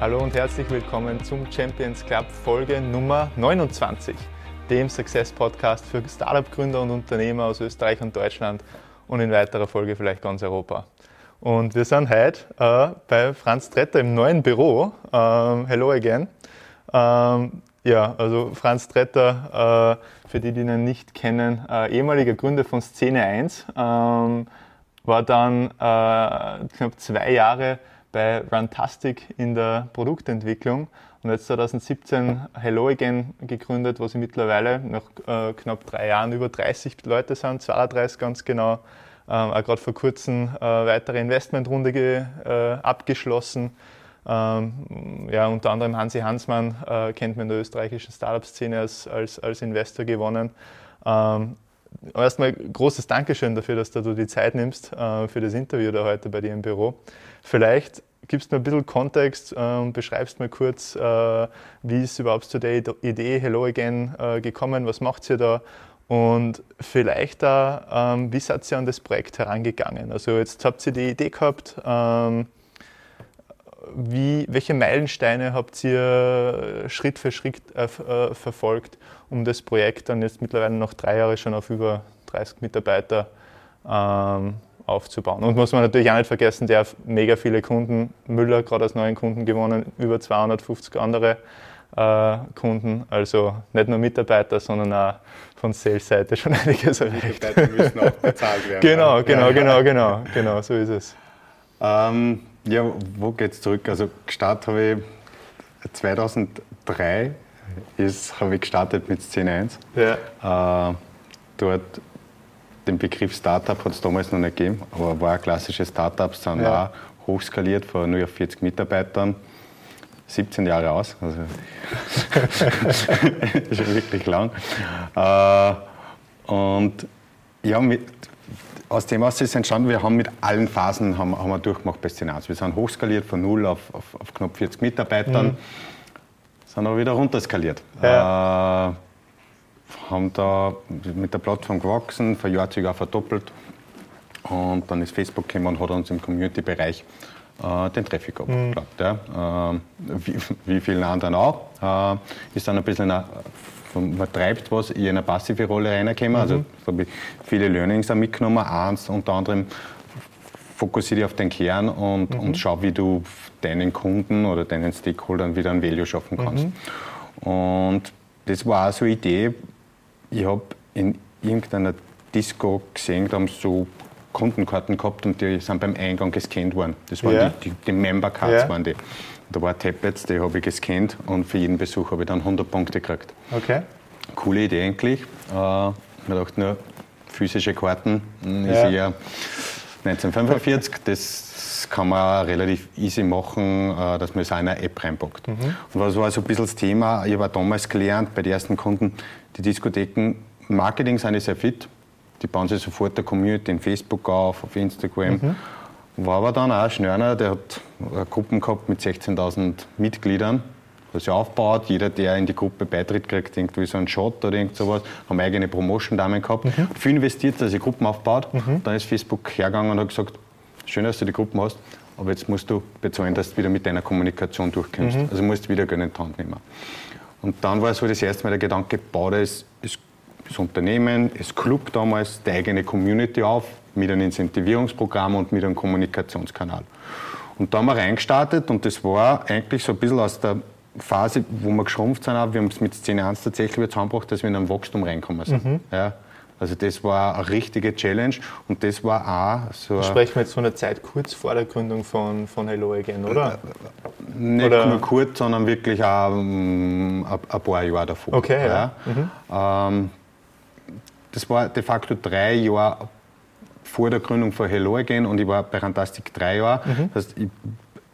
Hallo und herzlich willkommen zum Champions Club Folge Nummer 29, dem Success Podcast für Startup-Gründer und Unternehmer aus Österreich und Deutschland und in weiterer Folge vielleicht ganz Europa. Und wir sind heute äh, bei Franz Tretter im neuen Büro. Ähm, hello again. Ähm, ja, also Franz Tretter, äh, für die, die ihn nicht kennen, äh, ehemaliger Gründer von Szene 1, ähm, war dann äh, knapp zwei Jahre bei Runtastic in der Produktentwicklung und jetzt 2017 Hello Again gegründet, wo sie mittlerweile nach äh, knapp drei Jahren über 30 Leute sind, 32 ganz genau. Ähm, auch gerade vor kurzem äh, weitere Investmentrunde ge, äh, abgeschlossen. Ähm, ja, unter anderem Hansi Hansmann äh, kennt man in der österreichischen Startup-Szene als, als, als Investor gewonnen. Ähm, erstmal großes Dankeschön dafür, dass du die Zeit nimmst äh, für das Interview da heute bei dir im Büro. Vielleicht gibst du mir ein bisschen Kontext und äh, beschreibst mir kurz, äh, wie ist überhaupt zu der Idee Hello Again äh, gekommen, was macht ihr da und vielleicht da, ähm, wie seid ihr an das Projekt herangegangen? Also jetzt habt ihr die Idee gehabt, ähm, wie, welche Meilensteine habt ihr Schritt für Schritt äh, äh, verfolgt, um das Projekt dann jetzt mittlerweile noch drei Jahre schon auf über 30 Mitarbeiter ähm, aufzubauen. Und muss man natürlich auch nicht vergessen, der hat mega viele Kunden, Müller gerade als neuen Kunden gewonnen, über 250 andere äh, Kunden, also nicht nur Mitarbeiter, sondern auch von Sales-Seite schon einiges erreicht. Mitarbeiter müssen auch bezahlt werden. Genau, genau, ja. genau, genau, genau, so ist es. Ähm, ja, wo geht es zurück? Also gestartet habe ich 2003 habe ich gestartet mit Szene 1. Ja. Äh, dort den Begriff Startup hat es damals noch nicht gegeben, aber war ein klassisches Startup, sind ja. auch hochskaliert von nur auf 40 Mitarbeitern. 17 Jahre aus, also schon wirklich lang. Äh, und ja, mit, aus dem was ist entstanden, wir haben mit allen Phasen haben, haben wir durchgemacht bei Szenarios. Wir sind hochskaliert von 0 auf, auf, auf knapp 40 Mitarbeitern, mhm. sind aber wieder runterskaliert. Ja. Äh, haben da mit der Plattform gewachsen, von Jahr zu Jahr verdoppelt. Und dann ist Facebook gekommen und hat uns im Community-Bereich äh, den Traffic abgeklappt. Mhm. Ja. Äh, wie, wie vielen anderen auch. Äh, ist dann ein bisschen eine, man treibt was, in eine passive Rolle reingekommen. Also, mhm. Also habe ich viele Learnings auch mitgenommen. Eins unter anderem fokussiere dich auf den Kern und, mhm. und schau, wie du deinen Kunden oder deinen Stakeholdern wieder ein Value schaffen kannst. Mhm. Und das war auch so eine Idee, ich habe in irgendeiner Disco gesehen, da haben sie so Kundenkarten gehabt und die sind beim Eingang gescannt worden. Das waren yeah. die, die, die Member Cards yeah. waren die. Da war Tablets, die habe ich gescannt und für jeden Besuch habe ich dann 100 Punkte gekriegt. Okay. Coole Idee eigentlich. Äh, man dachte nur, physische Karten ist ja. eher 1945. Das kann man relativ easy machen, äh, dass man es auch in eine App reinpackt. Mhm. Und was war so ein bisschen das Thema? Ich habe damals gelernt bei den ersten Kunden, die Diskotheken, Marketing sind sehr fit. Die bauen sich sofort der Community in Facebook auf, auf Instagram. Mhm. War aber dann auch Schnörner, der hat Gruppen gehabt mit 16.000 Mitgliedern. Das ist aufgebaut. Jeder, der in die Gruppe beitritt, kriegt irgendwie so einen Shot oder irgend sowas. Haben eigene Promotion-Damen gehabt. Mhm. Viel investiert, dass sie Gruppen aufbaut. Mhm. Dann ist Facebook hergegangen und hat gesagt, schön, dass du die Gruppen hast, aber jetzt musst du bezahlen, dass du wieder mit deiner Kommunikation durchkommst. Mhm. Also musst du wieder Geld in die Hand nehmen. Und dann war so das erste Mal der Gedanke, baut das, das Unternehmen, das Club damals, die eigene Community auf mit einem Incentivierungsprogramm und mit einem Kommunikationskanal. Und da haben wir reingestartet und das war eigentlich so ein bisschen aus der Phase, wo wir geschrumpft sind, wir haben es mit Szene 1 tatsächlich wieder zusammengebracht, dass wir in ein Wachstum reinkommen sind. Mhm. Ja. Also das war eine richtige Challenge und das war auch so... Sprechen wir jetzt von einer Zeit kurz vor der Gründung von, von Hello Again, oder? Nicht oder? nur kurz, sondern wirklich auch um, ein, ein paar Jahre davor. Okay, ja. ja. Mhm. Ähm, das war de facto drei Jahre vor der Gründung von Hello Again und ich war bei Rantastic drei Jahre. Mhm. Das heißt, ich,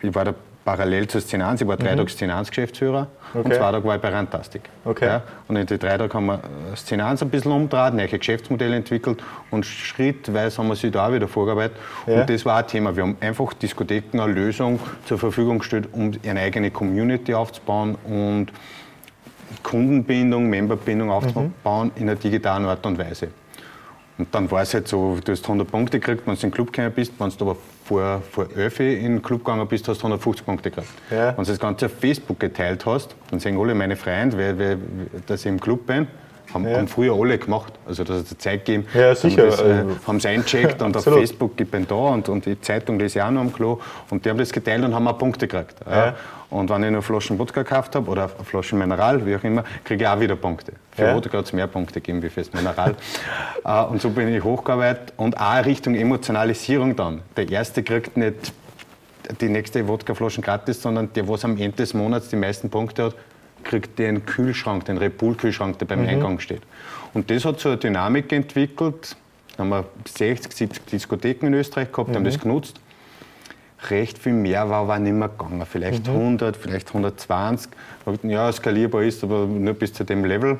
ich war da parallel zur Szenans. Ich war drei mhm. Tage Szenans-Geschäftsführer okay. und zwei Tage war ich bei Rantastic. Okay. Ja, und in den drei Tagen haben wir Szenans ein bisschen umgedreht, neue Geschäftsmodelle entwickelt und schrittweise haben wir sich da auch wieder vorgearbeitet. Ja. Und das war ein Thema. Wir haben einfach Diskotheken eine Lösung zur Verfügung gestellt, um eine eigene Community aufzubauen und Kundenbindung, Memberbindung aufzubauen mhm. in einer digitalen Art und Weise. Und dann war es halt so, du hast 100 Punkte gekriegt, wenn du in den Club gekommen bist, wenn du aber vor, vor 11 in den Club gegangen bist, hast du 150 Punkte gekriegt. Ja. Wenn du das Ganze auf Facebook geteilt hast, dann sehen alle meine Freunde, dass ich im Club bin. Haben, ja. haben früher alle gemacht. Also, dass es Zeit gegeben ja, sicher. Haben es äh, eingecheckt und auf Facebook, ich bin da und, und die Zeitung lese ich auch noch am Klo. Und die haben das geteilt und haben auch Punkte gekriegt. Ja. Und wenn ich noch Flaschen Wodka gekauft habe oder Flaschen Mineral, wie auch immer, kriege ich auch wieder Punkte. Für ja. Wodka hat es mehr Punkte gegeben wie fürs Mineral. Äh, und so bin ich hochgearbeitet und auch Richtung Emotionalisierung dann. Der Erste kriegt nicht die nächste Wodkaflaschen gratis, sondern der, was am Ende des Monats die meisten Punkte hat, kriegt den Kühlschrank, den Repul-Kühlschrank, der beim mhm. Eingang steht. Und das hat so eine Dynamik entwickelt. Da haben wir 60, 70 Diskotheken in Österreich gehabt, mhm. haben das genutzt. Recht viel mehr war aber nicht mehr gegangen. Vielleicht mhm. 100, vielleicht 120. Ja, skalierbar ist, aber nur bis zu dem Level.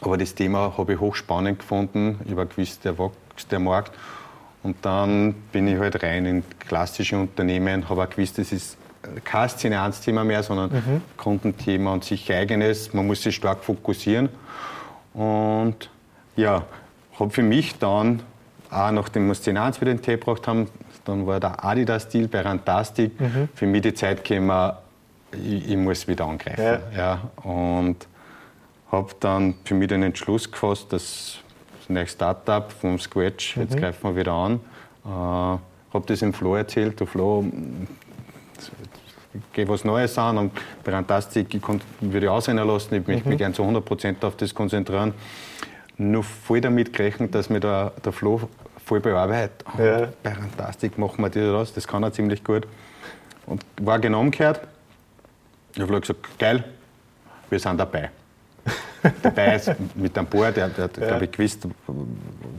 Aber das Thema habe ich hochspannend gefunden. Ich war gewiss, der wächst der Markt. Und dann bin ich halt rein in klassische Unternehmen, habe auch gewusst, das ist kein Szene-1-Thema mehr, sondern mhm. Kundenthema und sich eigenes. Man muss sich stark fokussieren. Und ja, habe für mich dann, auch nachdem wir Szene 1 wieder den Tee gebracht haben, dann war der Adidas-Deal bei Rantastic mhm. für mich die Zeit gekommen, ich, ich muss wieder angreifen. Ja. ja und habe dann für mich den Entschluss gefasst, dass das neue Startup vom Scratch, mhm. jetzt greifen wir wieder an. Äh, habe das im Flo erzählt. Der Flo gehe was Neues an und bei Rantastic würde ich aussehen lassen. Ich möchte mhm. mich gerne zu 100% auf das konzentrieren. Nur voll damit gerechnet, dass mir der, der Flo voll bearbeitet. Oh, ja. Bei Rantastic machen wir das, das kann er ziemlich gut. Und war genau umgekehrt. Ich habe gesagt, geil, wir sind dabei. dabei ist mit einem Board, der, der hat, ja. glaube ich, gewusst,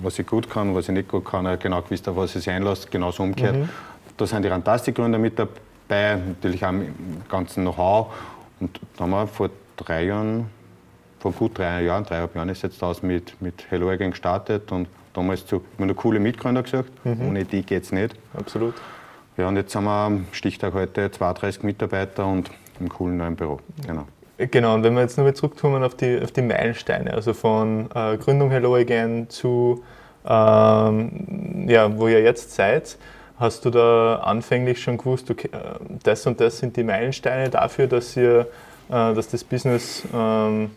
was ich gut kann, was ich nicht gut kann. Er hat genau gewusst, auf was er sich einlässt, genauso umgekehrt. Mhm. Da sind die Rantastic-Gründer mit dabei dabei, natürlich auch im ganzen Know-how. Und da haben wir vor drei Jahren, vor gut drei Jahren, dreieinhalb Jahren ist jetzt das mit, mit Hello Again gestartet und damals zu mir eine coole Mitgründer gesagt, mhm. ohne die geht es nicht. Absolut. Ja, und jetzt haben wir am Stichtag heute 32 Mitarbeiter und im coolen neuen Büro. Genau. Genau, und wenn wir jetzt nochmal zurückkommen auf die, auf die Meilensteine, also von äh, Gründung Hello Again zu, ähm, ja, wo ihr jetzt seid, Hast du da anfänglich schon gewusst, okay, äh, das und das sind die Meilensteine dafür, dass, ihr, äh, dass das Business ähm,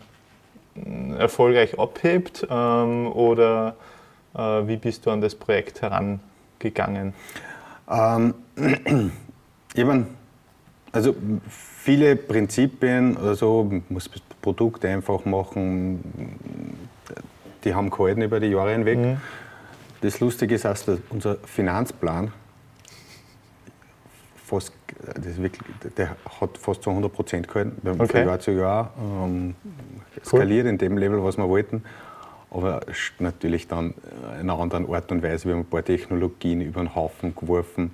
erfolgreich abhebt? Ähm, oder äh, wie bist du an das Projekt herangegangen? Ähm, eben, also viele Prinzipien, also muss Produkte einfach machen, die haben gehalten über die Jahre hinweg. Mhm. Das Lustige ist, dass unser Finanzplan fast, wirklich, der hat fast zu 100 Prozent gehalten. Wir haben okay. von Jahr zu Jahr ähm, skaliert cool. in dem Level, was wir wollten. Aber natürlich dann in einer anderen Art und Weise. Wir haben ein paar Technologien über den Haufen geworfen.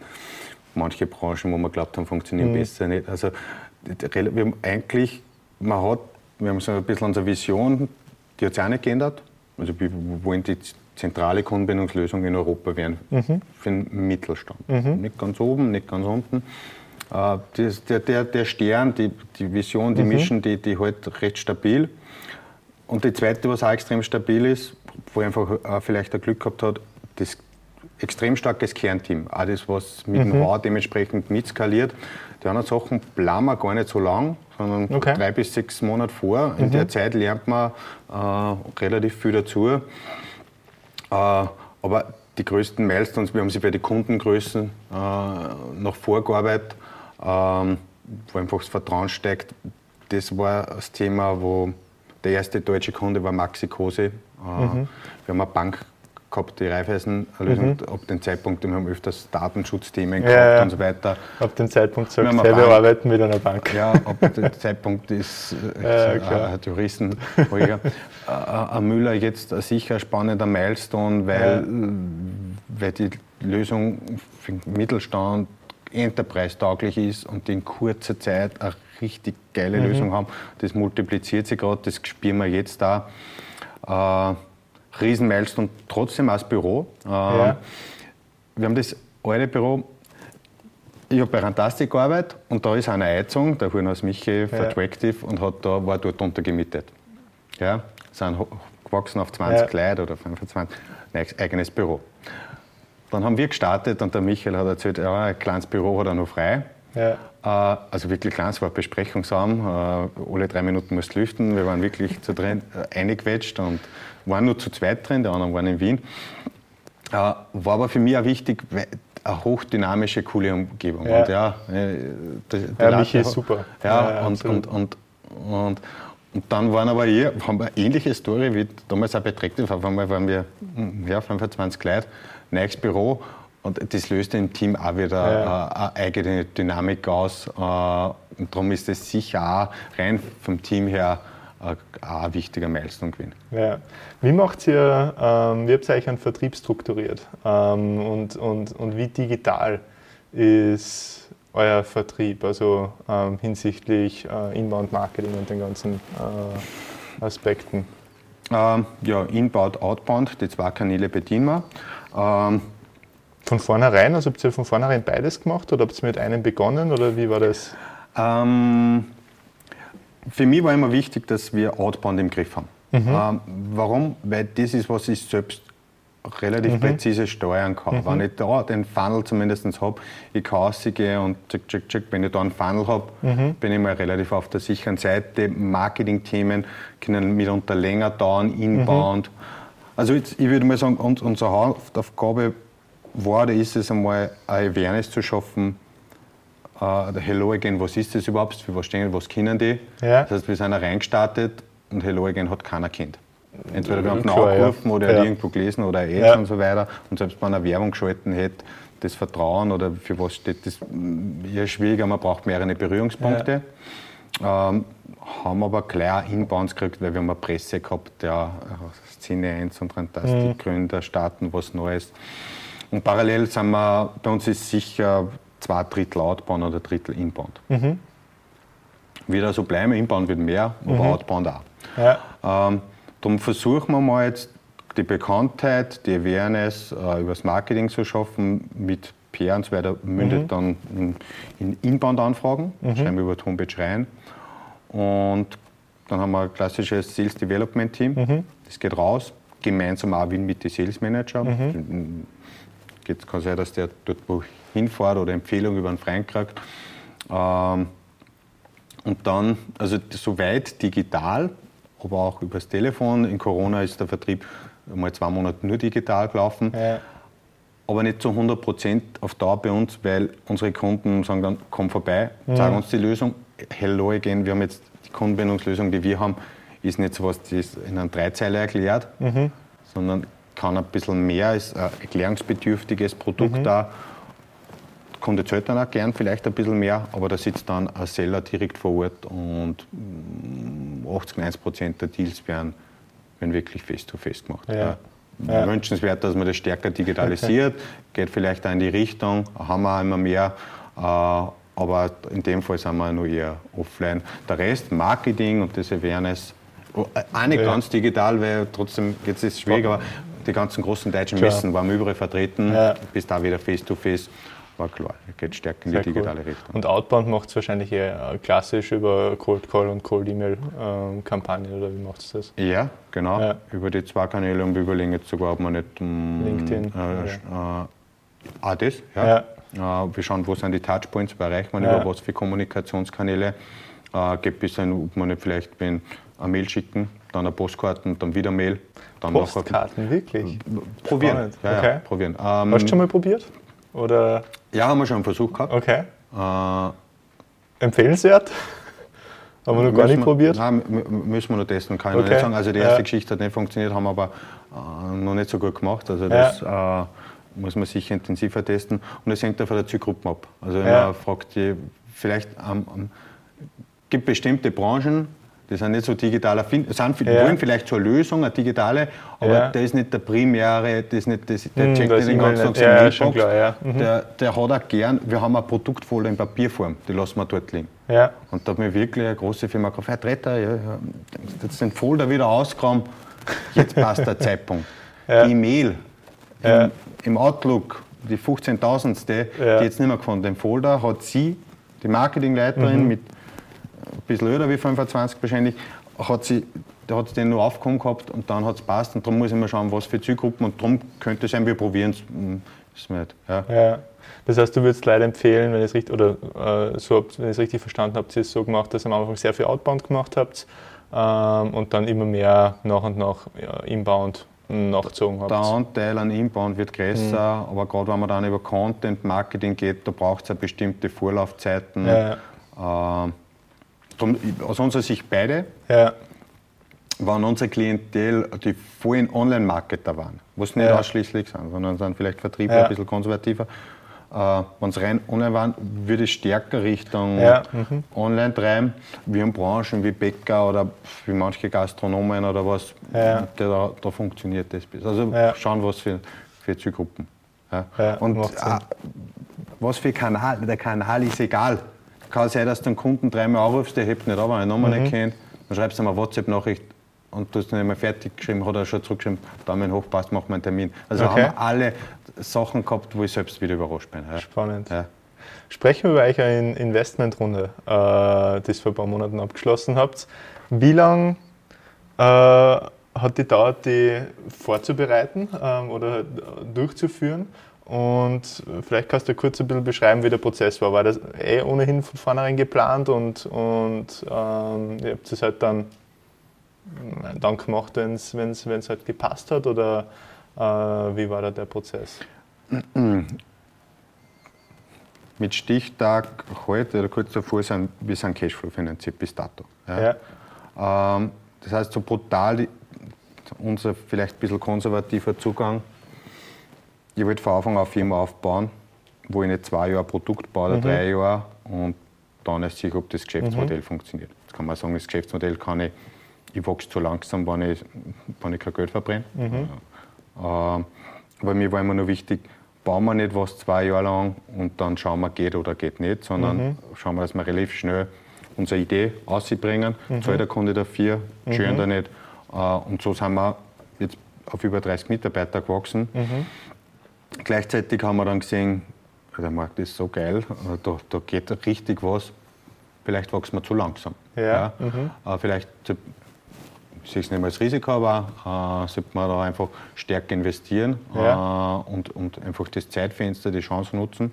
Manche Branchen, wo wir glaubt haben, funktionieren mhm. besser nicht. Also wir haben eigentlich, man hat, wir haben so ein bisschen unsere Vision, die hat sich auch nicht geändert. Also wir wollen die zentrale Kundenbindungslösung in Europa werden mhm. für den Mittelstand. Mhm. Nicht ganz oben, nicht ganz unten. Äh, das, der, der, der, Stern, die, die Vision, die mhm. Mission, die, die halt recht stabil. Und die zweite, was auch extrem stabil ist, wo einfach auch vielleicht ein Glück gehabt hat, das extrem starkes Kernteam. Auch das, was mit mhm. dem Haar dementsprechend mitskaliert. Die anderen Sachen planen wir gar nicht so lang, sondern okay. drei bis sechs Monate vor. In mhm. der Zeit lernt man äh, relativ viel dazu. Äh, aber die größten Milestones, wir haben sie bei den Kundengrößen äh, noch vorgearbeitet, ähm, wo einfach das Vertrauen steigt. Das war das Thema, wo der erste deutsche Kunde war Maxi Kose. Äh, mhm. Wir haben eine Bank gehabt, die Raiffeisen-Lösung. Mhm. Ab dem Zeitpunkt, wir haben öfters Datenschutzthemen gehabt ja, und so weiter. Ab dem Zeitpunkt sagt wir, wir arbeiten mit einer Bank. Ja, ab dem Zeitpunkt ist äh, ja, äh, Juristen äh, ein Müller jetzt sicher ein spannender Milestone, weil, weil die Lösung für den Mittelstand enterprise-tauglich ist und in kurzer Zeit eine richtig geile mhm. Lösung haben. Das multipliziert sich gerade, das spüren wir jetzt da. Äh, Riesenmilestone, trotzdem als Büro. Äh, ja. Wir haben das alte Büro, ich habe bei Rantastic gearbeitet und da ist eine Heizung, der Huren aus Michi, ja. und hat da, war dort untergemietet. Ja, sind gewachsen auf 20 ja. Leute oder 25, ein eigenes Büro. dann haben wir gestartet und der Michael hat erzählt, ja, ein kleines Büro hat er noch frei. Ja. Äh, also wirklich klein, es war Besprechungsraum, äh, alle drei Minuten musst lüften. Wir waren wirklich zu drin äh, eingequetscht und waren nur zu zweit drin, die anderen waren in Wien. War aber für mich auch wichtig, eine hochdynamische, coole Umgebung. Ja, und ja, der, der ja Michi ist super. Ja, ja und, und, und, und, und, dann waren aber hier, haben wir eine ähnliche Story wie damals auch bei Trektiv. Auf einmal waren wir hm, ja, 25 Leute, neues Büro und das löst im Team auch wieder ja. äh, eine eigene Dynamik aus. Äh, und darum ist es sicher auch rein vom Team her äh, ein wichtiger Milestone gewesen. Ja. Wie macht ihr, ähm, wie habt ihr euch einen Vertrieb strukturiert ähm, und, und, und wie digital ist euer Vertrieb, also ähm, hinsichtlich äh, Inbound-Marketing und den ganzen äh, Aspekten? Ähm, ja, Inbound, Outbound, die zwei Kanäle bedienen wir. Ähm, von vornherein, also habt ihr von vornherein beides gemacht oder habt ihr mit einem begonnen oder wie war das? Ähm, für mich war immer wichtig, dass wir Outbound im Griff haben. Mhm. Ähm, warum? Weil das ist, was ich selbst relativ mhm. präzise steuern kann. Mhm. Wenn ich da den Funnel zumindest habe, ich kann rausgehen und check, check, check, wenn ich da einen Funnel habe, mhm. bin ich mal relativ auf der sicheren Seite. Marketing-Themen können mitunter länger dauern, inbound. Mhm. Also jetzt, ich würde mal sagen, unsere Hauptaufgabe war oder ist es einmal, eine Awareness zu schaffen, Uh, Hello Again, was ist das überhaupt, für was stehen, was kennen die? Ja. Das heißt, wir sind reingestartet und Hello Again hat keiner kennt. Entweder wir haben ihn aufgerufen ja. oder ja. irgendwo gelesen oder Ads ja. und so weiter. Und selbst wenn man eine Werbung geschalten hätte, das Vertrauen oder für was steht, das ist schwieriger, man braucht mehrere Berührungspunkte. Ähm, haben aber klar Inbounds gekriegt, weil wir haben eine Presse gehabt, ja, Szene 1 und Fantastik, mhm. Gründer, starten was Neues. Und parallel sind wir, bei uns ist sicher zwei Drittel Outbound oder Drittel Inbound. Mhm. Wieder so bleiben, Inbound wird mehr, aber mhm. Outbound auch. Ja. Ähm, darum versuchen wir mal jetzt die Bekanntheit, die Awareness äh, über das Marketing zu schaffen mit PR und so weiter, mündet mhm. dann in, in Inbound-Anfragen, mhm. schreiben wir über die Homepage rein. Und dann haben wir ein klassisches Sales Development Team, mhm. das geht raus, gemeinsam auch mit den Sales Manager. Mhm. Geht, kann sein, dass der dort wo hinfahrt oder Empfehlung über einen Freund kriegt. Ähm, und dann, also soweit digital, aber auch übers Telefon. In Corona ist der Vertrieb mal zwei Monate nur digital gelaufen. Ja. Aber nicht zu 100 Prozent auf Dauer bei uns, weil unsere Kunden sagen dann, komm vorbei, mhm. uns die Lösung. Hello again, wir haben jetzt die Kundenbindungslösung, die wir haben, ist nicht so was, das in einem Dreizeiler erklärt, mhm. sondern kann ein bisschen mehr, ist ein erklärungsbedürftiges Produkt mhm. da Kunde zahlt dann auch gern vielleicht ein bisschen mehr, aber da sitzt dann ein Seller direkt vor Ort und 80, 90 Prozent der Deals werden, werden wirklich face-to-face -face gemacht. Ja. Ja. Wünschenswert, dass man das stärker digitalisiert, okay. geht vielleicht auch in die Richtung, haben wir auch immer mehr. Äh, aber in dem Fall sind wir nur eher offline. Der Rest, Marketing und das Awareness, oh, auch nicht ja. ganz digital, weil trotzdem jetzt ist es schwierig, aber die ganzen großen deutschen Messen waren überall vertreten, ja. bis da wieder face-to-face. face to face war klar, geht stärker in die digitale cool. Richtung. Und Outbound macht es wahrscheinlich eher klassisch über Cold Call und Cold Email ähm, oder wie macht es das? Ja, genau. Ja. Über die zwei Kanäle und wir überlegen jetzt sogar, ob man nicht um, LinkedIn. Äh, ja. äh, ah, das, ja. ja. Äh, wir schauen, wo sind die Touchpoints, wo erreicht man über was für Kommunikationskanäle. Äh, geht bis hin, ob man nicht vielleicht wenn eine Mail schicken, dann eine Postkarten, dann wieder Mail. Dann Postkarten, wirklich? Probieren. Ja, okay. probieren. Ähm, Hast du schon mal probiert? Oder? Ja, haben wir schon einen Versuch gehabt. Okay. Äh, Empfehlenswert? Haben wir noch gar nicht wir, probiert? Nein, müssen wir noch testen, kann ich okay. nicht sagen. Also die erste ja. Geschichte hat nicht funktioniert, haben wir aber äh, noch nicht so gut gemacht. Also das ja. äh, muss man sicher intensiver testen. Und es hängt auch von der Zielgruppe ab. Also wenn ja. man fragt, die, vielleicht ähm, ähm, gibt bestimmte Branchen, die sind nicht so digital sind, ja. wollen vielleicht zur Lösung, eine digitale, aber ja. der ist nicht der primäre, das ist nicht, das, der hm, checkt nicht den ganzen Tag seine ja, Mailbox. Klar, ja. Mhm. der, der hat auch gern, wir haben ein Produktfolder in Papierform, die lassen wir dort liegen. Ja. Und da hat mir wirklich eine große Firma gekauft, Herr Tretter, ja, jetzt den Folder wieder ausgeräumt, jetzt passt der Zeitpunkt. Die Mail im, im, Outlook, die 15.000. die jetzt nicht mehr gefunden, den Folder hat sie, die Marketingleiterin mhm. mit ein bisschen älter wie 25 wahrscheinlich, hat sie, da hat sie den nur aufgekommen gehabt und dann hat es passt und darum muss ich mal schauen, was für Zielgruppen und darum könnte es sein, wir probieren es, hm, ist nicht. Ja. ja. Das heißt, du würdest leider empfehlen, wenn ich es richtig, oder äh, so, wenn ich es richtig verstanden habe, ihr es so gemacht, dass ihr am Anfang sehr viel Outbound gemacht habt ähm, und dann immer mehr nach und nach ja, Inbound nachgezogen habt. Der Anteil an Inbound wird größer, mhm. aber gerade wenn man dann über Content Marketing geht, da braucht es ja bestimmte Vorlaufzeiten. Ja. Äh, aus unserer Sicht beide. Ja waren unsere Klientel, die vollen Online-Marketer waren, was nicht ja. ausschließlich sind, sondern sind vielleicht Vertriebler, ja. ein bisschen konservativer. Äh, Wenn es rein online waren, würde ich stärker Richtung mhm. online treiben. Wir haben Branchen wie Bäcker oder wie manche Gastronomen oder was, da, da funktioniert das. Also schauen, was für, für Zielgruppen. Und äh, was für Kanal, der Kanal ist egal. Kann sein, dass du einen Kunden dreimal anrufst, der hebt nicht ab, wenn er Nummer mhm. nicht kennt. Dann schreibst du ihm eine WhatsApp-Nachricht, und du hast dann immer fertig geschrieben, hat er schon zurückgeschrieben, Daumen hoch, passt, machen wir einen Termin. Also okay. haben alle Sachen gehabt, wo ich selbst wieder überrascht bin. Ja. Spannend. Ja. Sprechen wir über eure Investmentrunde, äh, die ihr vor ein paar Monaten abgeschlossen habt. Wie lange äh, hat die dauert, die vorzubereiten ähm, oder durchzuführen? Und vielleicht kannst du kurz ein bisschen beschreiben, wie der Prozess war. War das eh ohnehin von vornherein geplant und, und ähm, ihr habt es halt dann dann gemacht, wenn es halt gepasst hat? Oder äh, wie war da der Prozess? Mit Stichtag heute oder kurz davor sind wir sind Cashflow finanziert bis dato. Ja. ja. Ähm, das heißt, so brutal unser vielleicht ein bisschen konservativer Zugang. Ich wollte von Anfang an eine Firma aufbauen, wo ich nicht zwei Jahre Produkt baue oder mhm. drei Jahre und dann ist sicher, ob das Geschäftsmodell mhm. funktioniert. Jetzt kann man sagen, das Geschäftsmodell kann ich ich wachse zu langsam, wenn ich, wenn ich kein Geld verbrenne. Mhm. Äh, aber mir war immer nur wichtig, bauen wir nicht was zwei Jahre lang und dann schauen wir, geht oder geht nicht, sondern mhm. schauen wir, dass wir relativ schnell unsere Idee ausbringen, mhm. zahlt der Kunde dafür, mhm. schön oder nicht. Äh, und so sind wir jetzt auf über 30 Mitarbeiter gewachsen. Mhm. Gleichzeitig haben wir dann gesehen, der Markt ist so geil, da, da geht richtig was. Vielleicht wachsen wir zu langsam. Ja. Mhm. Äh, vielleicht ich sehe es nicht mehr als Risiko, aber äh, sollte man da einfach stärker investieren ja. äh, und, und einfach das Zeitfenster, die Chance nutzen.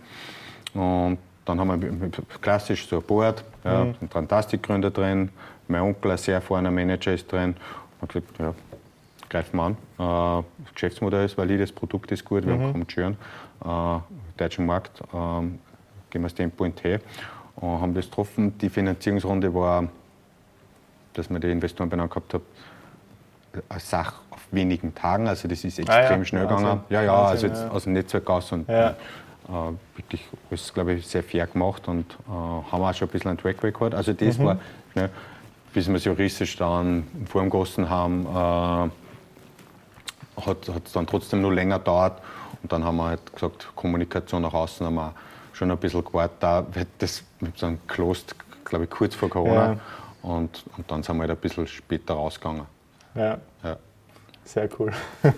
Und dann haben wir klassisch so ein Board, ja, mhm. sind Fantastikgründer drin, mein Onkel, ein sehr erfahrener Manager, ist drin. Und gesagt, ja, greifen wir an. Das Geschäftsmodell ist valid, das Produkt ist gut, wir mhm. haben Churn. Äh, deutschen Markt äh, gehen wir das Tempo in T und haben das getroffen. Die Finanzierungsrunde war dass man die Investoren benannt gehabt hat, eine Sache auf wenigen Tagen. Also das ist extrem ah, ja. schnell gegangen. Also, ja, ja, also jetzt aus dem Netzwerk aus und ja. äh, wirklich alles, glaube ich, sehr fair gemacht und äh, haben auch schon ein bisschen einen Track Record. Also das mhm. war, ne, bis wir es juristisch dann vor dem Gossen haben, äh, hat es dann trotzdem nur länger gedauert. Und dann haben wir halt gesagt, Kommunikation nach außen haben wir schon ein bisschen gewartet. Da wird das Closed, glaube ich, kurz vor Corona. Ja. Und, und dann sind wir halt ein bisschen später rausgegangen. Ja. ja. Sehr cool.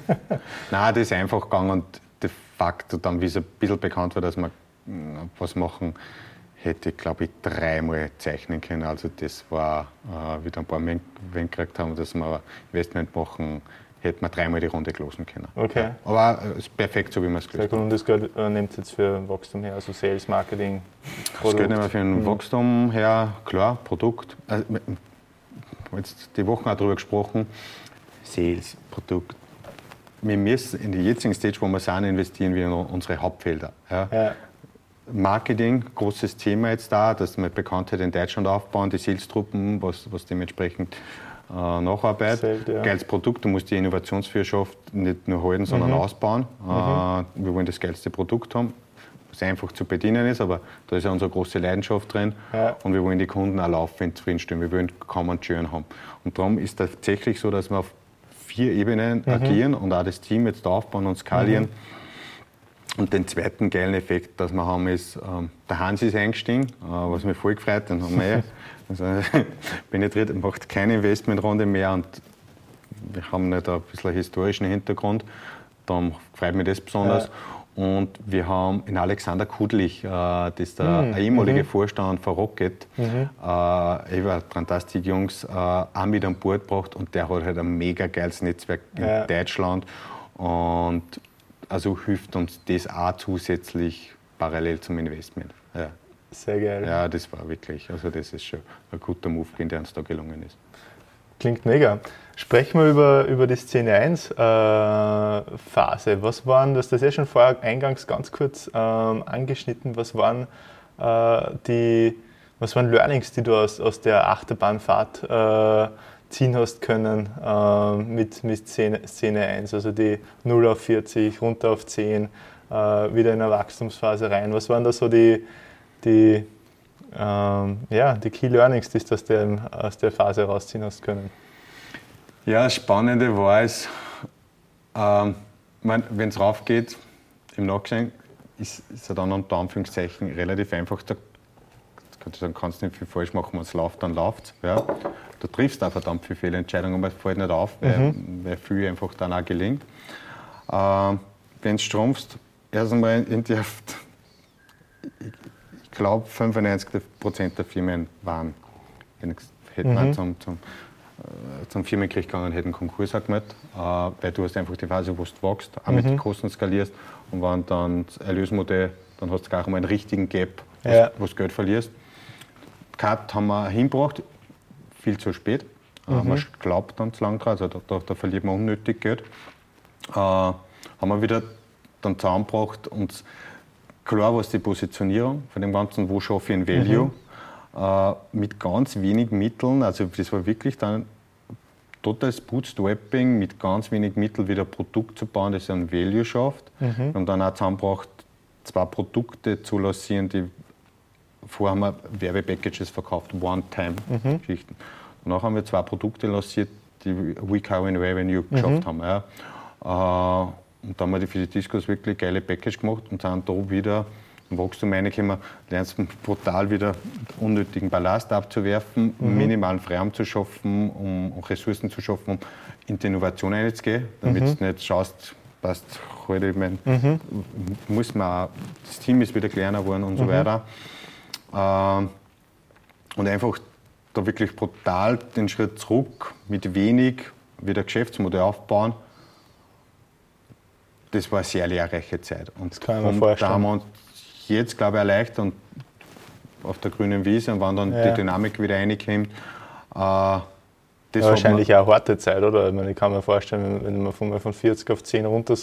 Nein, das ist einfach gegangen und de facto dann, wie es ein bisschen bekannt war, dass wir äh, was machen, hätte ich, glaube ich, dreimal zeichnen können. Also das war, äh, wie dann ein paar Menschen gekriegt haben, dass wir Investment machen, hätte man dreimal die Runde losen können. Okay. Aber es ist perfekt, so wie man es gelöst hat. Und das Geld äh, nimmt jetzt für Wachstum her, also Sales, Marketing, Produkt? Das Geld nehmen wir für ein mhm. Wachstum her, klar, Produkt. Also, wir haben jetzt die Wochen auch darüber gesprochen, Sales, Produkt. Wir müssen in der jetzigen Stage, wo wir sind, investieren wir in unsere Hauptfelder. Ja. ja. Marketing, großes Thema jetzt da, dass wir Bekanntheit in Deutschland aufbauen, die Sales-Truppen, was, was dementsprechend äh, Nacharbeit. Zählt, ja. Geiles Produkt, du musst die Innovationsführerschaft nicht nur halten, sondern mhm. ausbauen. Mhm. Äh, wir wollen das geilste Produkt haben, was einfach zu bedienen ist, aber da ist ja unsere große Leidenschaft drin. Ja. Und wir wollen die Kunden auch laufend zufriedenstellen. Wir wollen kaum einen Churn haben. Und darum ist es tatsächlich so, dass wir auf vier Ebenen mhm. agieren und auch das Team jetzt aufbauen und skalieren. Und den zweiten geilen Effekt, das wir haben, ist, ähm, der Hans ist eingestiegen, äh, was mich voll gefreut, den haben wir eh Also penetriert, macht keine Investmentrunde mehr und wir haben nicht ein bisschen einen historischen Hintergrund. Darum freut mich das besonders. Ja. Und wir haben in Alexander Kudlich, äh, das ist der mhm. ehemalige. Vorstand von Rocket, mhm. äh, über Fantastik Jungs, äh, auch mit an Bord gebracht und der hat halt ein mega geiles Netzwerk in ja. Deutschland. Und also hilft uns das auch zusätzlich parallel zum Investment. Ja. Sehr geil. Ja, das war wirklich, also das ist schon ein guter Move, der uns da gelungen ist. Klingt mega. Sprechen wir über, über die Szene 1 äh, Phase. Was waren, du hast das ja schon vorher eingangs ganz kurz ähm, angeschnitten, was waren äh, die, was waren Learnings, die du aus, aus der Achterbahnfahrt äh, ziehen hast können äh, mit, mit Szene, Szene 1, also die 0 auf 40, runter auf 10, äh, wieder in eine Wachstumsphase rein. Was waren da so die, die, ähm, ja, die Key Learnings, die du aus der, aus der Phase rausziehen hast können? Ja, das Spannende war es, ähm, wenn es raufgeht, im Nachhinein ist es dann unter Anführungszeichen relativ einfach. Da dann kannst du nicht viel falsch machen, wenn es läuft, dann läuft es. Ja. Du triffst auch verdammt viele Fehlentscheidungen, aber es fällt nicht auf, weil, mhm. weil viel einfach dann auch gelingt. Ähm, wenn du strumpfst, erst einmal in die, ich glaube, 95% der Firmen waren, hätten mhm. zum, zum, äh, zum Firmenkrieg gegangen und hätten Konkurs angemeldet, äh, weil du hast einfach die Phase, wo du wächst, auch mhm. mit den Kosten skalierst und wenn dann das Erlösmodell, dann hast du gar mal einen richtigen Gap, ja. wo du Geld verlierst. Cut haben wir hingebracht, viel zu spät. Äh, mhm. Man glaubt dann zu lang dran, also da, da, da, verliert man unnötig Geld. Äh, haben wir wieder dann zusammengebracht und klar war es die Positionierung von dem Ganzen, wo schaffe ich ein Value, mhm. äh, mit ganz wenig Mitteln, also das war wirklich dann totales Bootstrapping, mit ganz wenig Mitteln wieder ein Produkt zu bauen, das ein Value schafft. Mhm. Und dann auch zusammengebracht, zwei Produkte zu lancieren, die vorher haben wir Werbepackages verkauft, One-Time-Geschichten. Mhm. Danach haben wir zwei Produkte lanciert, die Recurring Revenue mhm. geschafft haben. Ja. Äh, und da haben wir für die Discos wirklich geile Package gemacht und sind da wieder im Wachstum reingekommen, lernst brutal wieder unnötigen Ballast abzuwerfen, mhm. minimalen Freiraum zu schaffen, um, um Ressourcen zu schaffen, um in die Innovation einzugehen, damit mhm. du nicht schaust, passt heute, ich mein, mhm. muss man auch, das Team ist wieder kleiner geworden und so mhm. weiter. Ähm, und einfach da wirklich brutal den Schritt zurück, mit wenig wieder Geschäftsmodell aufbauen. Das war eine sehr lehrreiche Zeit. Und, das kann und da haben wir uns jetzt, glaube ich, erleichtert und auf der grünen Wiese und wenn dann ja. die Dynamik wieder reinkommt. Äh, das ja, wahrscheinlich auch eine harte Zeit, oder? Ich, meine, ich kann mir vorstellen, wenn man von, von 40 auf 10 runter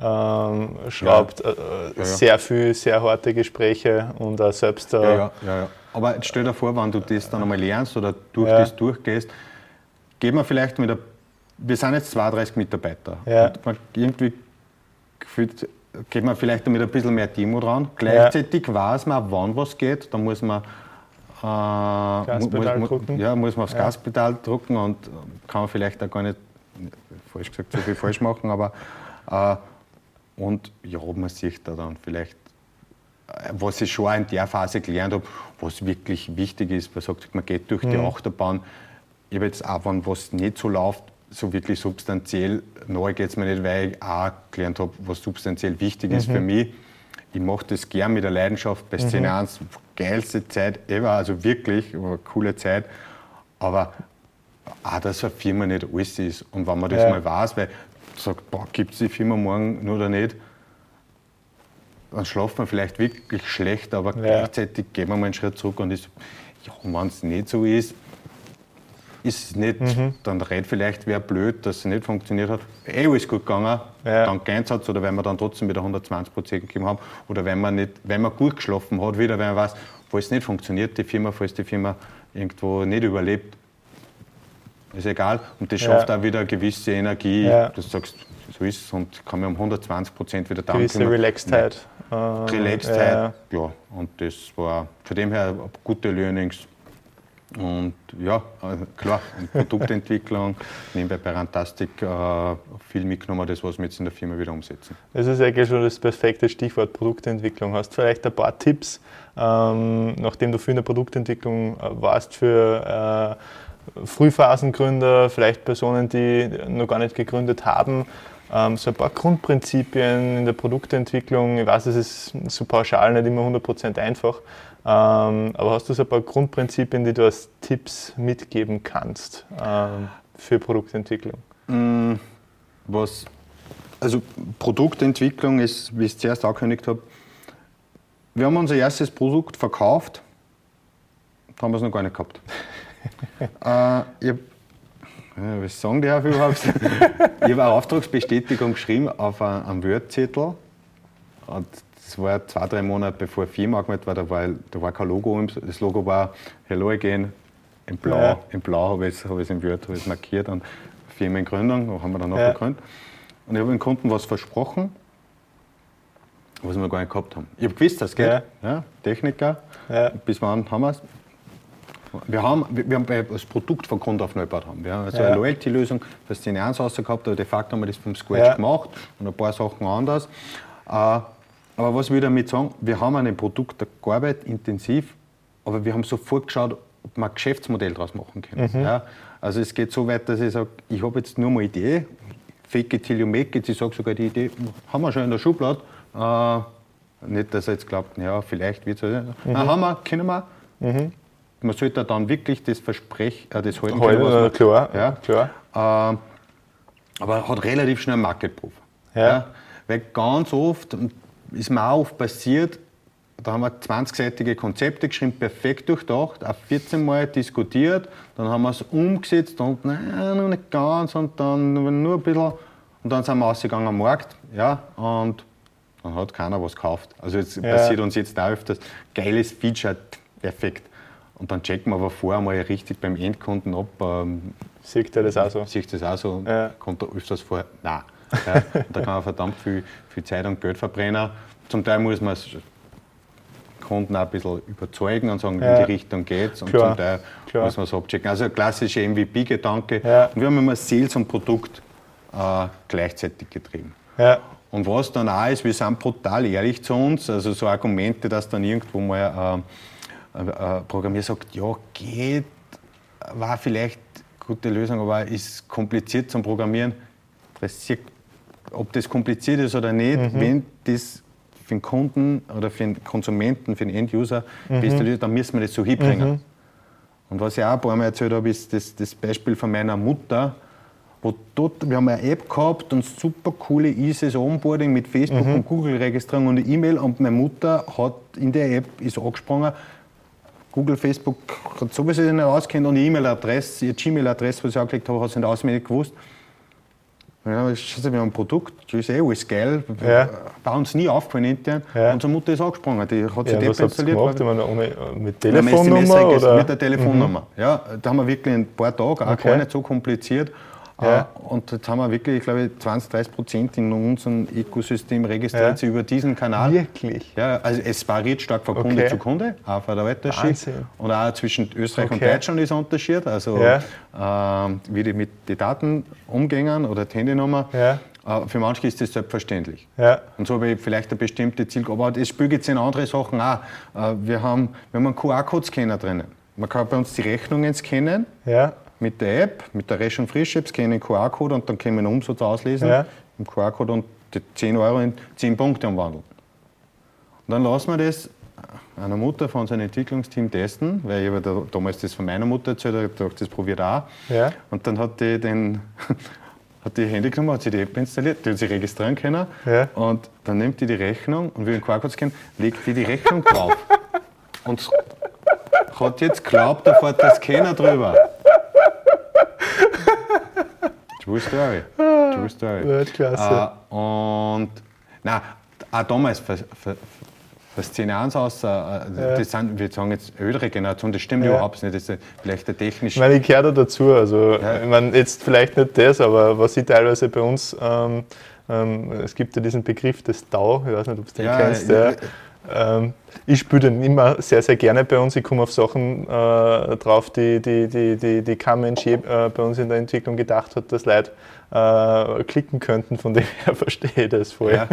ähm, schraubt. Ja. Äh, ja, ja. Sehr viel, sehr harte Gespräche und auch selbst. Äh, ja, ja, Aber stell dir vor, wenn du das dann einmal lernst oder durch das durchgehst, geht man vielleicht mit der. Wir sind jetzt 32 Mitarbeiter. Und man irgendwie gefühlt geht man vielleicht mit ein bisschen mehr Demo dran. Gleichzeitig weiß man, wann was geht. Da muss man. Äh, Gaspedal muss, drücken. Ja, muss man aufs Gaspedal drücken und kann man vielleicht auch gar nicht, falsch gesagt, so viel falsch machen, aber äh, und ja, man sieht da dann vielleicht, äh, was ich schon in der Phase gelernt habe, was wirklich wichtig ist. Man sagt, man geht durch mhm. die Achterbahn. Ich habe jetzt auch, wenn was nicht so läuft, so wirklich substanziell neu geht es mir nicht, weil ich auch gelernt habe, was substanziell wichtig ist mhm. für mich. Ich mache das gern mit der Leidenschaft bei Szene mhm. 1. Geilste Zeit ever, also wirklich, eine coole Zeit. Aber auch, dass eine Firma nicht alles ist. Und wenn man das ja. mal weiß, weil sagt, gibt es die Firma morgen nur oder nicht, dann schlaft man vielleicht wirklich schlecht, aber ja. gleichzeitig gehen wir mal einen Schritt zurück und ist, ja, wenn es nicht so ist, ist es nicht, mhm. dann redet vielleicht wer blöd, dass es nicht funktioniert hat. Eh alles gut gegangen, ja. dann Einsatz oder wenn wir dann trotzdem wieder 120 Prozent gegeben haben oder wenn man, nicht, wenn man gut geschlafen hat, wieder, wenn man weiß, falls es nicht funktioniert, die Firma, falls die Firma irgendwo nicht überlebt, ist egal. Und das schafft ja. auch wieder eine gewisse Energie. Ja. Du sagst, so ist es und kann mir um 120 Prozent wieder dampfen. Gewisse Relaxedheit. Äh, Relaxedheit, ja. ja. Und das war von dem her gute Learnings. Und ja, klar, Produktentwicklung, nebenbei bei Rantastic äh, viel mitgenommen, das, was wir jetzt in der Firma wieder umsetzen. Das ist eigentlich schon das perfekte Stichwort Produktentwicklung. Hast du vielleicht ein paar Tipps, ähm, nachdem du viel in der Produktentwicklung äh, warst, für äh, Frühphasengründer, vielleicht Personen, die noch gar nicht gegründet haben, ähm, so ein paar Grundprinzipien in der Produktentwicklung. Ich weiß, es ist so pauschal nicht immer 100% einfach, ähm, aber hast du so ein paar Grundprinzipien, die du als Tipps mitgeben kannst ähm, für Produktentwicklung? Mm, was also Produktentwicklung ist, wie ich es zuerst angekündigt habe, wir haben unser erstes Produkt verkauft, da haben wir es noch gar nicht gehabt. Äh, ich hab, was sagen die überhaupt? ich habe eine Auftragsbestätigung geschrieben auf einem Word-Zettel. das war zwei, drei Monate bevor Firma angemeldet war, da war, da war kein Logo. Das Logo war Hello Again in Blau. Ja. In Blau habe ich es hab in Word markiert und Firmengründung, haben wir dann noch ja. gegründet. Und ich habe dem Kunden was versprochen, was wir gar nicht gehabt haben. Ich habe gewusst, das geht. Ja. ja Techniker. Ja. Bis wann haben wir es? Wir haben, wir haben das Produkt von Grund auf neu gebaut. Haben. Wir haben also ja. eine Loyalty-Lösung für Szene 1 gehabt, aber de facto haben wir das vom Scratch ja. gemacht und ein paar Sachen anders. Äh, aber was will ich damit sagen? Wir haben an dem Produkt gearbeitet, intensiv, aber wir haben sofort geschaut, ob wir ein Geschäftsmodell daraus machen können. Mhm. Ja, also es geht so weit, dass ich sage, ich habe jetzt nur mal eine Idee, fake it till you make it. Ich sage sogar, die Idee haben wir schon in der Schublade. Äh, nicht, dass er jetzt glaubt, ja, vielleicht wird es. Mhm. Nein, haben wir, können wir. Mhm. Man sollte dann wirklich das Versprechen, äh, das halten können, was man, klar, ja, klar. Äh, aber hat relativ schnell einen Market-Proof. Ja. ja. Weil ganz oft, ist mir auch oft passiert, da haben wir 20-seitige Konzepte geschrieben, perfekt durchdacht, auch 14 Mal diskutiert, dann haben wir es umgesetzt und nein, noch nicht ganz und dann nur ein bisschen und dann sind wir ausgegangen am Markt, ja, und dann hat keiner was gekauft. Also jetzt ja. passiert uns jetzt da öfters, geiles Feature, perfekt. Und dann checken wir aber vorher mal richtig beim Endkunden ab. Ähm, Sieht er das auch so? Sieht das auch so? Ja. Kommt da öfters vor? Nein. Ja, da kann man verdammt viel, viel Zeit und Geld verbrennen. Zum Teil muss man Kunden auch ein bisschen überzeugen und sagen, ja. in die Richtung geht's. Und Klar. zum Teil Klar. muss man es abchecken. Also klassischer MVP-Gedanke. Ja. Und wir haben immer Sales und Produkt äh, gleichzeitig getrieben. Ja. Und was dann auch ist, wir sind brutal ehrlich zu uns. Also so Argumente, dass dann irgendwo mal äh, äh, Programmierer sagt, ja, geht, war vielleicht eine gute Lösung, aber ist kompliziert zum Programmieren. Ob das kompliziert ist oder nicht, mhm. wenn das für den Kunden oder für den Konsumenten, für den Enduser mhm. dann müssen wir das so hinbringen. Mhm. Und was ich auch ein paar Mal erzählt habe, ist das, das Beispiel von meiner Mutter, wo dort, wir haben eine App gehabt und super coole easy Onboarding mit Facebook mhm. und Google-Registrierung und E-Mail und meine Mutter hat in der App ist angesprungen, Google, Facebook hat sowieso nicht auskennt und die E-Mail-Adresse, ihre Gmail-Adresse, was ich angelegt habe, hat sie nicht auswendig gewusst. Ja, schau, wir haben ein Produkt, das ist eh alles geil. Ja. Bei uns nie aufgefallen intern. Ja. Unsere Mutter ist angesprungen, die hat sich ja, was installiert. Gemacht? Meine, ohne, mit Telefonnummer? Oder? Mit der Telefonnummer. Mhm. Ja, da haben wir wirklich ein paar Tage, auch okay. gar nicht so kompliziert. Ja. Äh, und jetzt haben wir wirklich, glaube ich, 20, 30 Prozent in unserem Ökosystem registriert ja. über diesen Kanal. Wirklich? Ja, also es variiert stark von Kunde okay. zu Kunde, auch von der Unterschied. Und auch zwischen Österreich okay. und Deutschland ist ein Unterschied. Also ja. äh, wie die mit den Daten umgehen oder die Handynummer. Ja. Äh, für manche ist das selbstverständlich. Ja. Und so habe ich vielleicht eine bestimmte Zielgruppe. Aber es spielt jetzt in andere Sachen auch. Äh, wir haben, wir haben einen QR-Code-Scanner drinnen. Man kann bei uns die Rechnungen scannen. Ja mit der App, mit der Resch und Frisch-App, scannen den QR-Code und dann können wir einen Umsatz auslesen ja. im QR-Code und die 10 Euro in 10 Punkte umwandeln. Und dann lassen wir das einer Mutter von unserem Entwicklungsteam testen, weil ich habe damals das von meiner Mutter erzählt, habe gedacht, das probiert auch. Ja. Und dann hat die den hat die Handy genommen, hat sie die App installiert, die hat sich registrieren können ja. und dann nimmt die die Rechnung und will den QR-Code scannen, legt die die Rechnung drauf und hat jetzt glaubt, da fährt der Scanner drüber. True Story. True Story. Weltklasse. Äh, und na, auch damals fasziniert aus. Äh, das sind, wir sagen jetzt ältere Generation, das stimmt ja. überhaupt nicht. Das ist vielleicht der technische. Ich meine, ich gehöre da dazu. Also, ja. ich meine, jetzt vielleicht nicht das, aber was ich teilweise bei uns, ähm, ähm, es gibt ja diesen Begriff des DAO, ich weiß nicht, ob du den ja, kennst. Ja, ähm, ich spiele den immer sehr, sehr gerne bei uns. Ich komme auf Sachen äh, drauf, die, die, die, die, die kein Mensch je, äh, bei uns in der Entwicklung gedacht hat, dass Leute äh, klicken könnten. Von dem her verstehe ich das voll. Ja.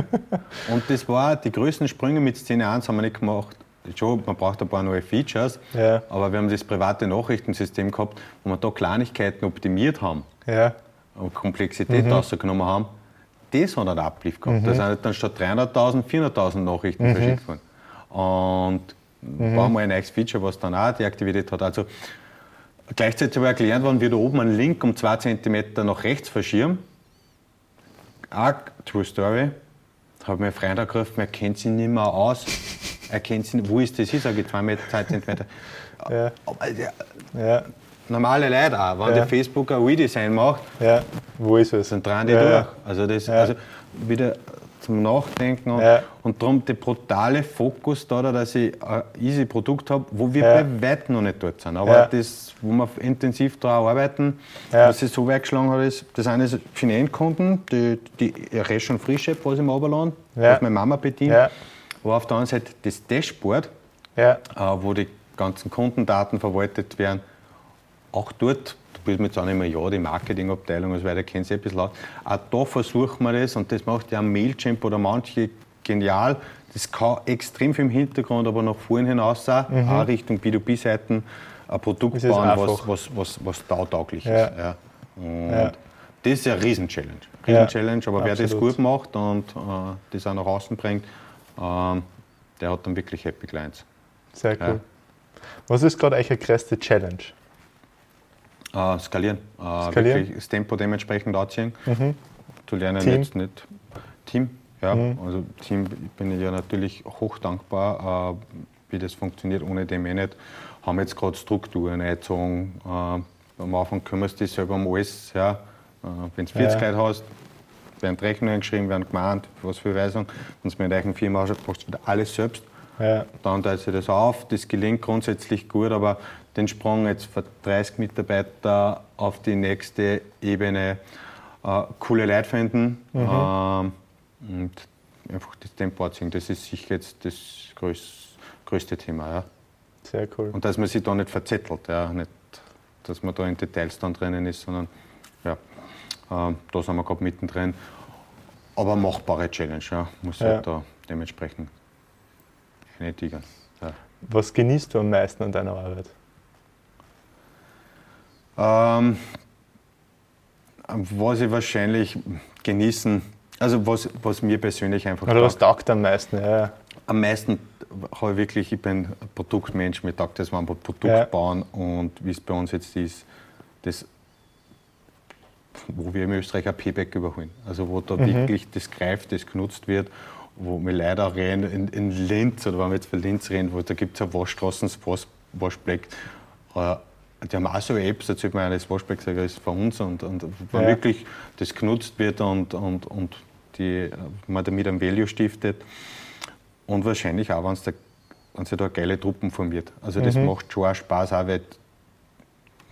Und das war, die größten Sprünge mit Szene 1 haben wir nicht gemacht. Schon, man braucht ein paar neue Features, ja. aber wir haben das private Nachrichtensystem gehabt, wo wir da Kleinigkeiten optimiert haben ja. und Komplexität mhm. rausgenommen haben. Das hat einen Uplift gehabt. Mhm. Da sind dann statt 300.000 400.000 Nachrichten mhm. verschickt worden. Und mhm. war mal ein neues Feature, was dann auch deaktiviert hat. Also gleichzeitig war erklärt worden, wie da oben ein Link um 2 cm nach rechts verschieben. auch True Story, habe mir ein Freund angerufen, er kennt sich nicht mehr aus. Er kennt sich nicht, wo ist das? Ich sage zwei Meter, zwei Zentimeter. Ja. Ja, ja. Normale Leute auch, wenn ja. der Facebook ein Redesign macht, ja. wo ist es? Dann drehen die durch. Also, das, also wieder zum Nachdenken und, ja. und darum der brutale Fokus da, dass ich ein easy Produkt habe, wo wir ja. bei weitem noch nicht dort sind. Aber ja. das, wo wir intensiv daran arbeiten, was sich so weggeschlagen hat, ist, das eine ist für den Endkunden, die, die Ration Free Shop, was ich mir runterladen, was meine Mama bedient. Aber auf der anderen Seite das Dashboard, äh, wo die ganzen Kundendaten verwaltet werden, auch dort spielt mir jetzt auch nicht mehr ja, die Marketingabteilung und so weiter, kennt sich ein bisschen aus. Auch da versuchen wir das und das macht ja Mailchimp oder manche genial. Das kann extrem viel im Hintergrund, aber nach vorne hinaus auch, mhm. auch Richtung B2B-Seiten ein Produkt bauen, was, was, was, was tauglich ja. ist. Ja. Und ja. das ist eine Riesen-Challenge. Riesen-Challenge, aber Absolut. wer das gut macht und äh, das auch nach außen bringt, äh, der hat dann wirklich Happy Clients. Sehr cool. Was ist gerade eure größte Challenge? Äh, skalieren. Äh, skalieren. Das Tempo dementsprechend anziehen. Mhm. Zu lernen Team. jetzt nicht. Team, ja. Mhm. Also Team bin ich ja natürlich hoch dankbar, äh, wie das funktioniert, ohne dem eh nicht. Haben jetzt gerade Strukturen eingezogen. Äh, am Anfang kümmerst du dich selber um alles. Ja. Äh, Wenn du 40 ja. Leute hast, werden Rechnungen geschrieben, werden gemahnt, was für Weisung. Wenn du mit einer Firma hast, machst du wieder alles selbst. Ja. Dann teilt sich das auf. Das gelingt grundsätzlich gut, aber den Sprung jetzt von 30 Mitarbeiter auf die nächste Ebene äh, coole Leute finden mhm. ähm, und einfach das Tempo erziehen. Das ist sicher jetzt das größ, größte Thema. Ja. Sehr cool. Und dass man sich da nicht verzettelt, ja. nicht, dass man da in Details dann drinnen ist, sondern ja, äh, da sind wir gerade mittendrin. Aber machbare Challenge, ja. muss ja. halt da dementsprechend eine tigern. Ja. Was genießt du am meisten an deiner Arbeit? Ähm, was ich wahrscheinlich genießen, also was, was mir persönlich einfach. Oder was taugt am meisten? Ja. Am meisten habe ich wirklich, ich bin ein Produktmensch, mir taugt das, wenn wir Produkt ja. bauen und wie es bei uns jetzt ist, das, wo wir in Österreich ein Payback überholen. Also wo da mhm. wirklich das greift, das genutzt wird, wo wir leider rennen in, in Linz, oder wenn wir jetzt für Linz reden, wo da gibt es ja Waschstraßen, Wasch, Waschbleck. Äh, die haben auch so Apps, da zählt man das Waschbecksäger ist von uns und, und wenn ja. wirklich das genutzt wird und, und, und die, man damit ein Value stiftet und wahrscheinlich auch, wenn wenn sich da geile Truppen formiert. Also das mhm. macht schon auch Spaß, auch weil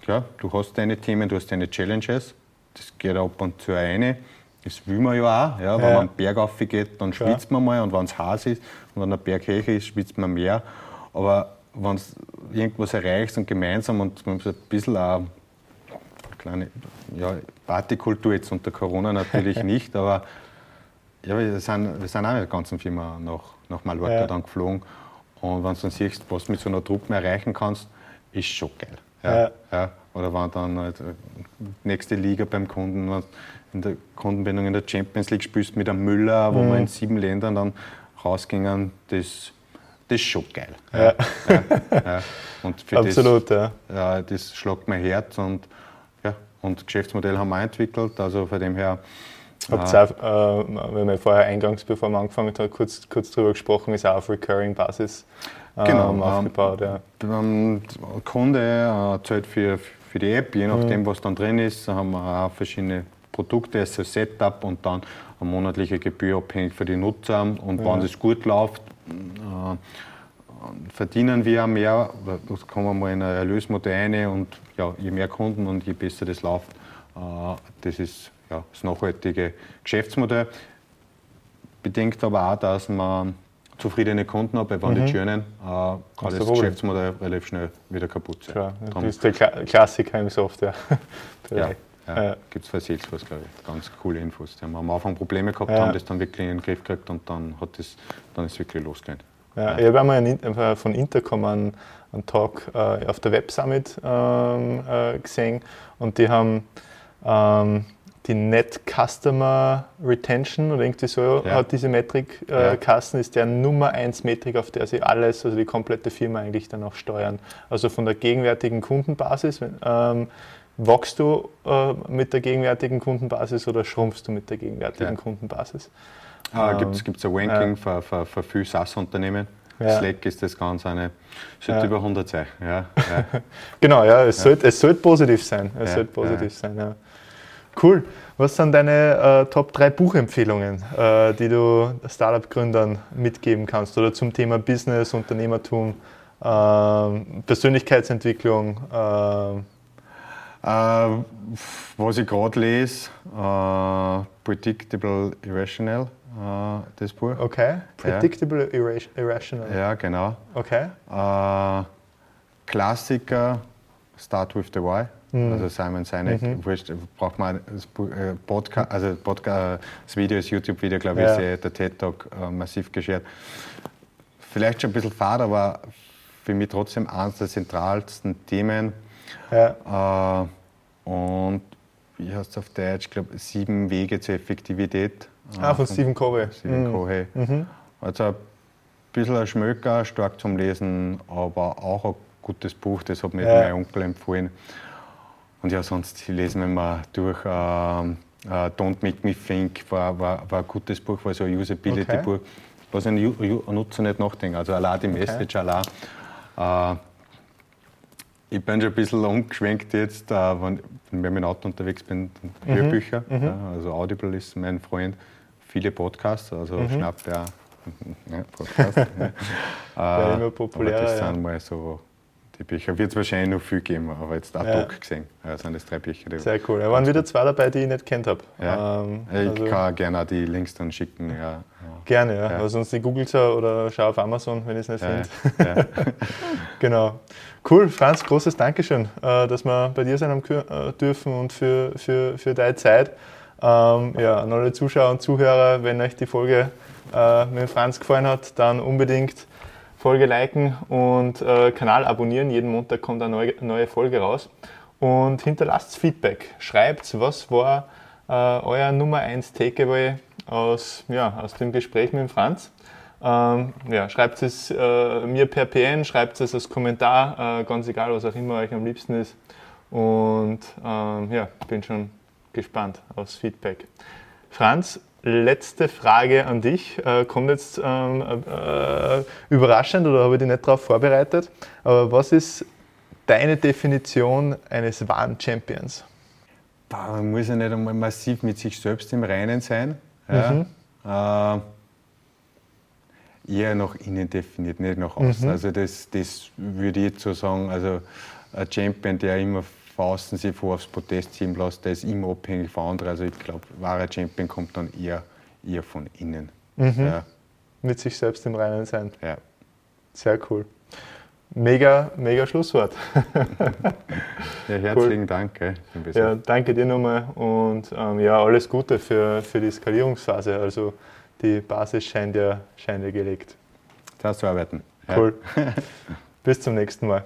ja, du hast deine Themen, du hast deine Challenges, das geht ab und zu eine. Das will man ja auch. Ja. Wenn ja. man einen Berg aufgeht, dann schwitzt man mal und wenn es heiß ist und wenn der Berg hoch ist, schwitzt man mehr. Aber wenn du irgendwas erreichst und gemeinsam und man ein bisschen auch kleine ja, Partykultur jetzt unter Corona natürlich nicht, aber ja, wir, sind, wir sind auch mit der ganzen Firma nach, nach Mallorca ja. dann geflogen. Und wenn du dann siehst, was du mit so einer Truppe erreichen kannst, ist schon geil. Ja, ja. Oder wenn dann halt äh, nächste Liga beim Kunden, in der Kundenbindung in der Champions League spielst mit einem Müller, wo mhm. wir in sieben Ländern dann rausgingen, das das ist schon geil. Ja. Ja, und Absolut, das, ja. Das schlägt mein Herz und, ja, und Geschäftsmodell haben wir entwickelt. Also von dem her. Habt ihr auch, äh, wir haben ja vorher eingangs, bevor wir angefangen haben, kurz, kurz darüber gesprochen, ist auch auf Recurring-Basis ähm, genau, aufgebaut. Ja. Der Kunde äh, zahlt für, für die App, je nachdem, mhm. was dann drin ist, haben wir auch verschiedene Produkte, also Setup und dann eine monatliche Gebühr abhängig für die Nutzer. Und ja. wenn es gut läuft, äh, verdienen wir mehr, da kommen wir mal in ein Erlösmodell rein und ja, je mehr Kunden und je besser das läuft, äh, das ist ja, das nachhaltige Geschäftsmodell. Bedingt aber auch, dass man zufriedene Kunden hat, weil wenn mhm. die churnen, äh, kann das, das Geschäftsmodell relativ schnell wieder kaputt sein. Klar, das ist der Klassiker im Software. ja. Ja, ja. gibt es für Salesforce, glaube ich, ganz coole Infos. Die haben am Anfang Probleme gehabt, ja. haben das dann wirklich in den Griff gekriegt und dann, hat das, dann ist es wirklich losgegangen. Ja, Ich habe einmal von Intercom einen, einen Talk äh, auf der Web Summit ähm, äh, gesehen und die haben ähm, die Net Customer Retention oder irgendwie so ja. hat diese Metrik äh, ja. Kassen ist der Nummer 1 Metrik, auf der sie alles, also die komplette Firma eigentlich dann auch steuern. Also von der gegenwärtigen Kundenbasis, ähm, Wachst du äh, mit der gegenwärtigen Kundenbasis oder schrumpfst du mit der gegenwärtigen ja. Kundenbasis? Ah, ähm, Gibt es ein Ranking für, für, für viele SaaS-Unternehmen? Ja. Slack ist das ganz eine, sollte ja. über 100 sein. Ja, genau, ja, es, Sollte, es sollte positiv sein. Es sollte positiv sein, ja. Cool. Was sind deine äh, Top 3 Buchempfehlungen, äh, die du Startup-Gründern mitgeben kannst oder zum Thema Business, Unternehmertum, äh, Persönlichkeitsentwicklung? Äh, was ich gerade lese, äh, Predictable Irrational, äh, das Buch. Okay, Predictable ja. Irrational. Ja, genau. Okay. Klassiker, Start with the Why. Mhm. Also Simon Sinek, mhm. wurscht, braucht man das Podcast, also Podcast, das Video, das YouTube-Video, glaube ich, ja. ist der TED-Talk äh, massiv geschert. Vielleicht schon ein bisschen fad, aber für mich trotzdem eines der zentralsten Themen. Ja. Äh, und wie heißt es auf Deutsch? Ich glaube, sieben Wege zur Effektivität. Ah, von, von Stephen Covey. Stephen mhm. Covey. Mhm. Also ein bisschen ein Schmöker, stark zum Lesen, aber auch ein gutes Buch, das hat mir ja. mein Onkel empfohlen. Und ja, sonst lesen wir mal durch. Äh, uh, Don't Make Me Think war, war, war ein gutes Buch, war so ein Usability-Buch, okay. was ein Nutzer nicht nachdenkt. Also allein die Message, okay. allein. Äh, ich bin schon ein bisschen umgeschwenkt jetzt, äh, wenn, wenn ich mit dem Auto unterwegs bin, mhm. Hörbücher. Mhm. Ja, also Audible ist mein Freund. Viele Podcasts, also mhm. Schnapp, ja, ja Podcast. ja. äh, immer populärer. das sind mal so die Bücher. Wird es wahrscheinlich noch viel geben, aber jetzt ad hoc ja. gesehen. Ja, sind das drei Bücher. Sehr cool. Da waren wieder zwei dabei, die ich nicht kennt habe. Ja. Ähm, ich also kann gerne auch die Links dann schicken. Ja. Gerne, ja. ja. sonst die googelt oder schau auf Amazon, wenn ich es nicht finde. genau. Cool, Franz, großes Dankeschön, äh, dass wir bei dir sein äh, dürfen und für, für, für deine Zeit. Ähm, ja, an alle Zuschauer und Zuhörer, wenn euch die Folge äh, mit Franz gefallen hat, dann unbedingt Folge liken und äh, Kanal abonnieren. Jeden Montag kommt eine neue, neue Folge raus. Und hinterlasst Feedback. Schreibt, was war äh, euer Nummer 1 Takeaway aus, ja, aus dem Gespräch mit Franz. Ähm, ja, schreibt es äh, mir per PN, schreibt es als Kommentar, äh, ganz egal, was auch immer euch am liebsten ist. Und ähm, ja, bin schon gespannt aufs Feedback. Franz, letzte Frage an dich. Äh, kommt jetzt ähm, äh, überraschend oder habe ich dich nicht darauf vorbereitet. Aber was ist deine Definition eines wahren Champions? Man muss ja nicht einmal massiv mit sich selbst im Reinen sein. Ja. Mhm. Äh, eher nach innen definiert, nicht nach außen. Mhm. Also das, das würde ich jetzt so sagen. Also ein Champion, der immer von außen sich vor aufs Podest ziehen lässt, der ist immer abhängig von anderen. Also ich glaube, wahrer Champion kommt dann eher, eher von innen. Mhm. Ja. Mit sich selbst im Reinen sein. Ja. Sehr cool. Mega, mega Schlusswort. ja, herzlichen cool. Dank. Gell, ja, danke dir nochmal und ähm, ja, alles Gute für, für die Skalierungsphase. Also die Basis scheint ja, scheint ja gelegt. Das zu arbeiten. Cool. Ja. Bis zum nächsten Mal.